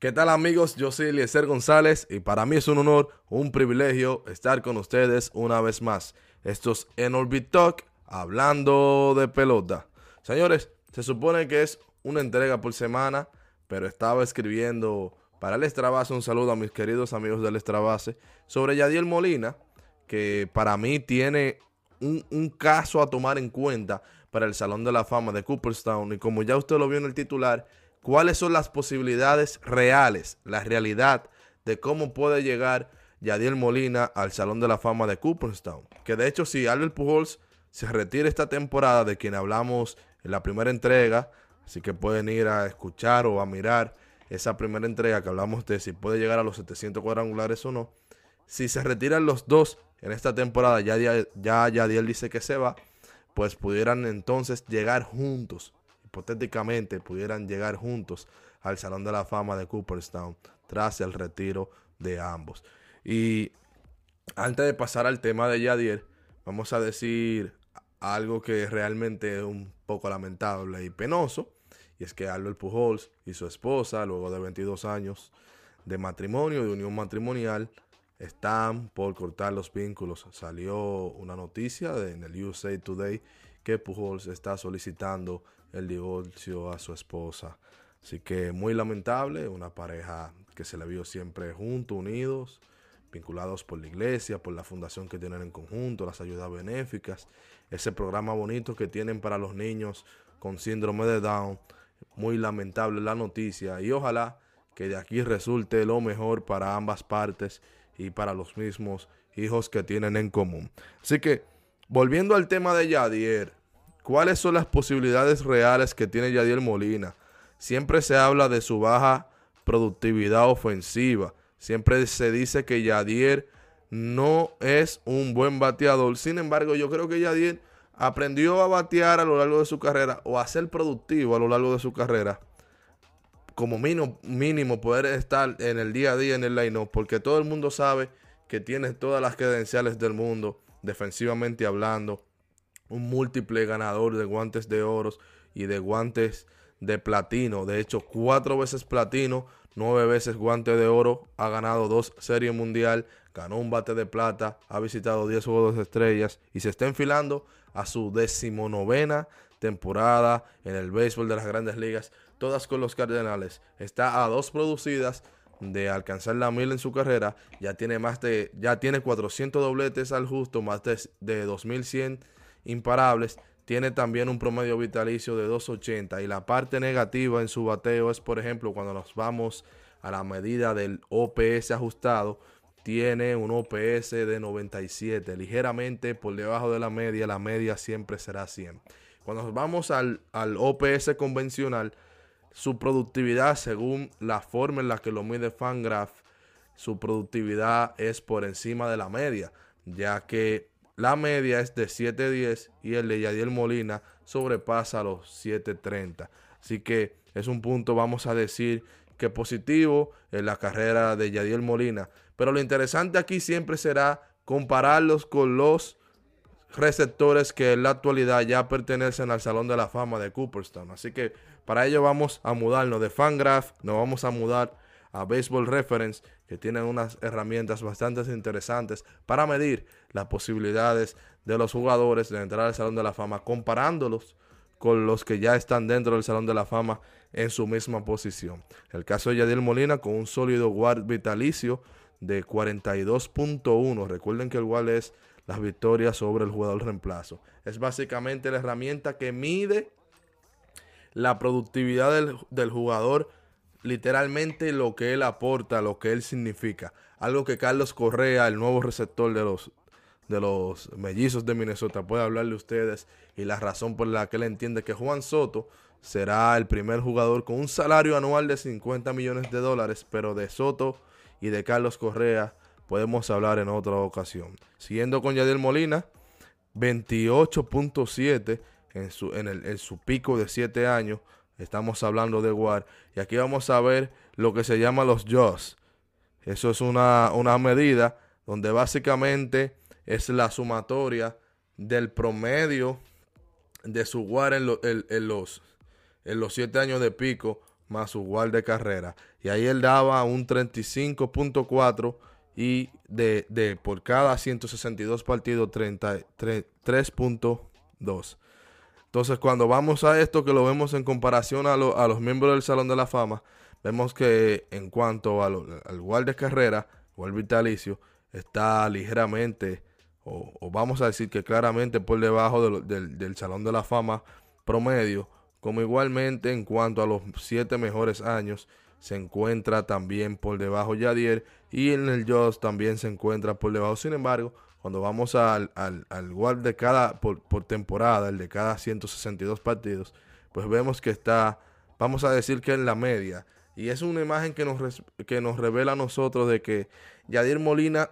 ¿Qué tal amigos? Yo soy Eliezer González y para mí es un honor, un privilegio estar con ustedes una vez más. Esto es Enorbit Talk, hablando de pelota. Señores, se supone que es una entrega por semana, pero estaba escribiendo para el Estrabase un saludo a mis queridos amigos del Estrabase sobre Yadiel Molina, que para mí tiene un caso a tomar en cuenta para el Salón de la Fama de Cooperstown. Y como ya usted lo vio en el titular, cuáles son las posibilidades reales, la realidad de cómo puede llegar Yadiel Molina al Salón de la Fama de Cooperstown. Que de hecho, si Albert Pujols se retira esta temporada, de quien hablamos en la primera entrega, así que pueden ir a escuchar o a mirar esa primera entrega que hablamos de si puede llegar a los 700 cuadrangulares o no. Si se retiran los dos en esta temporada, ya, ya Yadiel dice que se va, pues pudieran entonces llegar juntos hipotéticamente pudieran llegar juntos al Salón de la Fama de Cooperstown tras el retiro de ambos. Y antes de pasar al tema de Yadier, vamos a decir algo que realmente es un poco lamentable y penoso. Y es que Albert Pujols y su esposa, luego de 22 años de matrimonio, de unión matrimonial, están por cortar los vínculos. Salió una noticia en el USA Today que Pujols está solicitando el divorcio a su esposa. Así que muy lamentable, una pareja que se le vio siempre juntos, unidos, vinculados por la iglesia, por la fundación que tienen en conjunto, las ayudas benéficas, ese programa bonito que tienen para los niños con síndrome de Down. Muy lamentable la noticia y ojalá que de aquí resulte lo mejor para ambas partes y para los mismos hijos que tienen en común. Así que, volviendo al tema de Yadier, ¿Cuáles son las posibilidades reales que tiene Yadiel Molina? Siempre se habla de su baja productividad ofensiva. Siempre se dice que Yadier no es un buen bateador. Sin embargo, yo creo que Yadier aprendió a batear a lo largo de su carrera o a ser productivo a lo largo de su carrera. Como mínimo, mínimo poder estar en el día a día en el line porque todo el mundo sabe que tiene todas las credenciales del mundo, defensivamente hablando, un múltiple ganador de guantes de oro y de guantes de platino. De hecho, cuatro veces platino, nueve veces guante de oro. Ha ganado dos series mundial, ganó un bate de plata, ha visitado diez juegos de estrellas y se está enfilando a su decimonovena temporada en el béisbol de las grandes ligas, todas con los Cardenales. Está a dos producidas de alcanzar la mil en su carrera, ya tiene más de ya tiene 400 dobletes al justo, más de, de 2100 imparables, tiene también un promedio vitalicio de 2.80 y la parte negativa en su bateo es, por ejemplo, cuando nos vamos a la medida del OPS ajustado, tiene un OPS de 97, ligeramente por debajo de la media, la media siempre será 100. Cuando nos vamos al, al OPS convencional, su productividad, según la forma en la que lo mide Fangraph, su productividad es por encima de la media, ya que la media es de 7.10 y el de Yadiel Molina sobrepasa los 7.30. Así que es un punto, vamos a decir, que positivo en la carrera de Yadiel Molina. Pero lo interesante aquí siempre será compararlos con los receptores que en la actualidad ya pertenecen al Salón de la Fama de Cooperstown. Así que para ello vamos a mudarnos de Fangraph, nos vamos a mudar a Baseball Reference, que tienen unas herramientas bastante interesantes para medir las posibilidades de los jugadores de entrar al Salón de la Fama, comparándolos con los que ya están dentro del Salón de la Fama en su misma posición. El caso de Yadiel Molina con un sólido guard vitalicio de 42.1. Recuerden que el guard es las victorias sobre el jugador reemplazo. Es básicamente la herramienta que mide la productividad del, del jugador literalmente lo que él aporta, lo que él significa. Algo que Carlos Correa, el nuevo receptor de los, de los mellizos de Minnesota, puede hablarle a ustedes y la razón por la que él entiende que Juan Soto será el primer jugador con un salario anual de 50 millones de dólares, pero de Soto y de Carlos Correa podemos hablar en otra ocasión. Siguiendo con Yadiel Molina, 28.7 en su, en, en su pico de 7 años, Estamos hablando de WAR. Y aquí vamos a ver lo que se llama los JOS. Eso es una, medida donde básicamente es la sumatoria del promedio de su WAR en, los, en los siete años de pico más su guard de carrera. Y ahí él daba un 35.4 y de, de, por cada 162 partidos 3.2. Entonces cuando vamos a esto que lo vemos en comparación a, a, los miembros del Salón de la Fama, vemos que en cuanto al guard de carrera o al vitalicio, está ligeramente, o, vamos a decir que claramente por debajo del, del Salón de la Fama promedio, como igualmente en cuanto a los siete mejores años, se encuentra también por debajo Yadier y en el Joss también se encuentra por debajo. Sin embargo, cuando vamos al, al, al de cada por, temporada, el de cada 162 partidos, pues vemos que está, vamos a decir que en la media. Y es una imagen que nos, que nos revela a nosotros de que Yadier Molina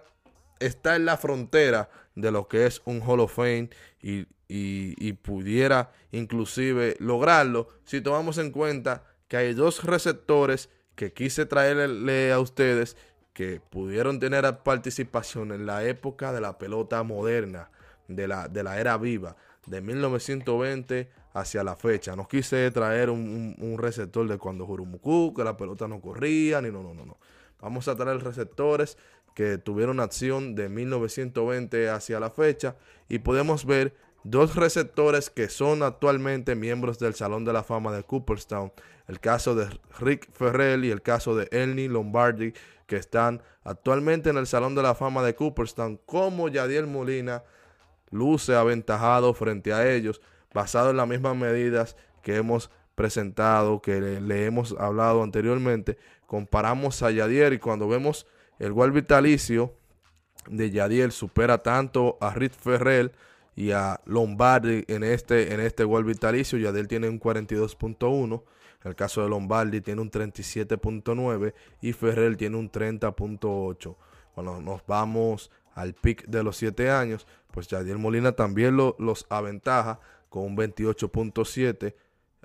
está en la frontera de lo que es un Hall of Fame y, y, pudiera inclusive lograrlo si tomamos en cuenta que hay dos receptores que quise traerle a ustedes que pudieron tener participación en la época de la pelota moderna, de la, de la era viva, de 1920 hacia la fecha. No quise traer un, receptor de cuando Jurumuku, que la pelota no corría, ni no, no, no, no. Vamos a traer receptores que tuvieron acción de 1920 hacia la fecha y podemos ver dos receptores que son actualmente miembros del Salón de la Fama de Cooperstown. El caso de Rick Ferrell y el caso de Elney Lombardi, que están actualmente en el Salón de la Fama de Cooperstown, como Yadiel Molina luce aventajado frente a ellos, basado en las mismas medidas que hemos presentado, que le, hemos hablado anteriormente. Comparamos a Yadiel y cuando vemos el gol vitalicio de Yadiel supera tanto a Rick Ferrell y a Lombardi en este, en este gol vitalicio. Yadiel tiene un 42.1. El caso de Lombardi tiene un 37.9 y Ferrer tiene un 30.8. Cuando nos vamos al pick de los 7 años, pues Yadiel Molina también los aventaja con un 28.7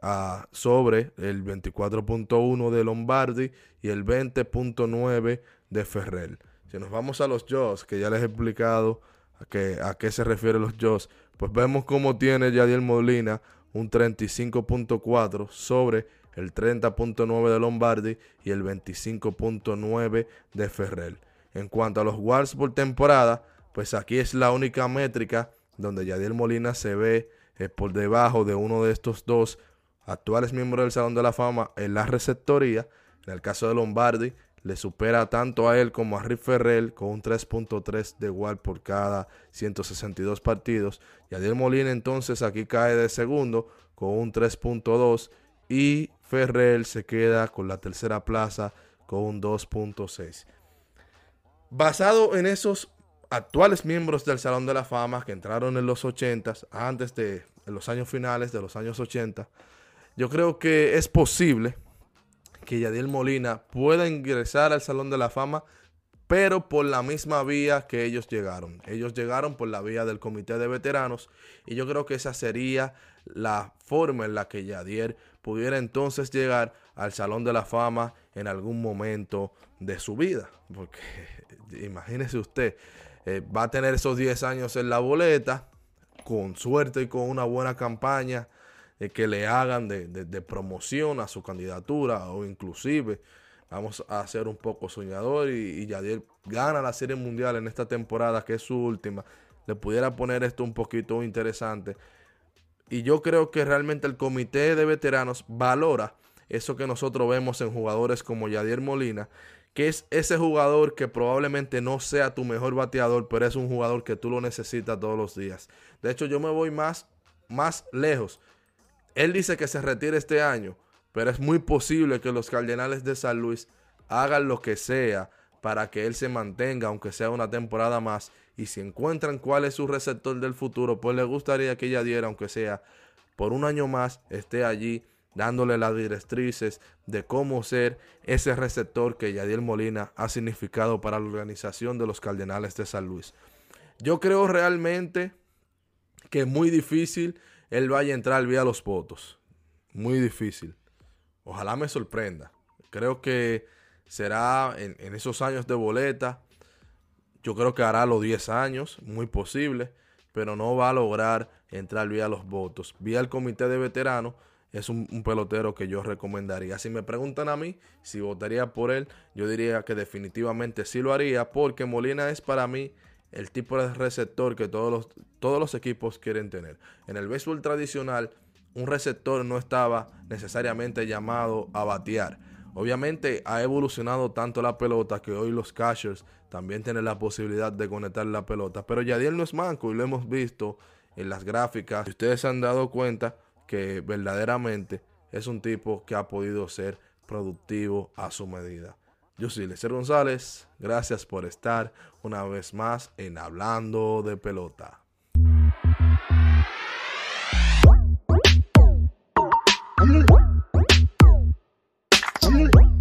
ah, sobre el 24.1 de Lombardi y el 20.9 de Ferrer. Si nos vamos a los Jaws, que ya les he explicado a, a qué se refieren los Jaws, pues vemos cómo tiene Yadiel Molina un 35.4 sobre el 30.9 de Lombardi y el 25.9 de Ferrer. En cuanto a los guards por temporada, pues aquí es la única métrica donde Yadiel Molina se ve eh, por debajo de uno de estos dos actuales miembros del Salón de la Fama en la receptoría. En el caso de Lombardi, le supera tanto a él como a Rick Ferrer con un 3.3 de igual por cada 162 partidos. Yadiel Molina entonces aquí cae de segundo con un 3.2 y Ferrer se queda con la tercera plaza con un 2.6. Basado en esos actuales miembros del Salón de la Fama que entraron en los 80, antes de los años finales de los años 80, yo creo que es posible que Yadiel Molina pueda ingresar al Salón de la Fama, pero por la misma vía que ellos llegaron. Ellos llegaron por la vía del Comité de Veteranos y yo creo que esa sería la forma en la que Yadier pudiera entonces llegar al Salón de la Fama en algún momento de su vida. Porque imagínese usted, eh, va a tener esos 10 años en la boleta, con suerte y con una buena campaña eh, que le hagan de, promoción a su candidatura o inclusive vamos a ser un poco soñador y, Yadier gana la Serie Mundial en esta temporada que es su última. Le pudiera poner esto un poquito interesante y yo creo que realmente el comité de veteranos valora eso que nosotros vemos en jugadores como Yadier Molina, que es ese jugador que probablemente no sea tu mejor bateador, pero es un jugador que tú lo necesitas todos los días. De hecho, yo me voy más, más lejos. Él dice que se retire este año, pero es muy posible que los Cardenales de San Luis hagan lo que sea para que él se mantenga, aunque sea una temporada más. Y si encuentran cuál es su receptor del futuro, pues le gustaría que ella diera, aunque sea por un año más, esté allí dándole las directrices de cómo ser ese receptor que Yadiel Molina ha significado para la organización de los Cardenales de San Luis. Yo creo realmente que es muy difícil él vaya a entrar vía los votos. Muy difícil. Ojalá me sorprenda. Creo que será en, esos años de boleta. Yo creo que hará los 10 años, muy posible, pero no va a lograr entrar vía los votos. Vía el comité de veteranos, es un, pelotero que yo recomendaría. Si me preguntan a mí si votaría por él, yo diría que definitivamente sí lo haría porque Molina es para mí el tipo de receptor que todos los, todos los equipos quieren tener. En el béisbol tradicional, un receptor no estaba necesariamente llamado a batear. Obviamente ha evolucionado tanto la pelota que hoy los catchers también tienen la posibilidad de conectar la pelota. Pero Yadiel no es manco y lo hemos visto en las gráficas. ustedes se han dado cuenta, que verdaderamente es un tipo que ha podido ser productivo a su medida. Yo soy Lecer González, gracias por estar una vez más en Hablando de Pelota.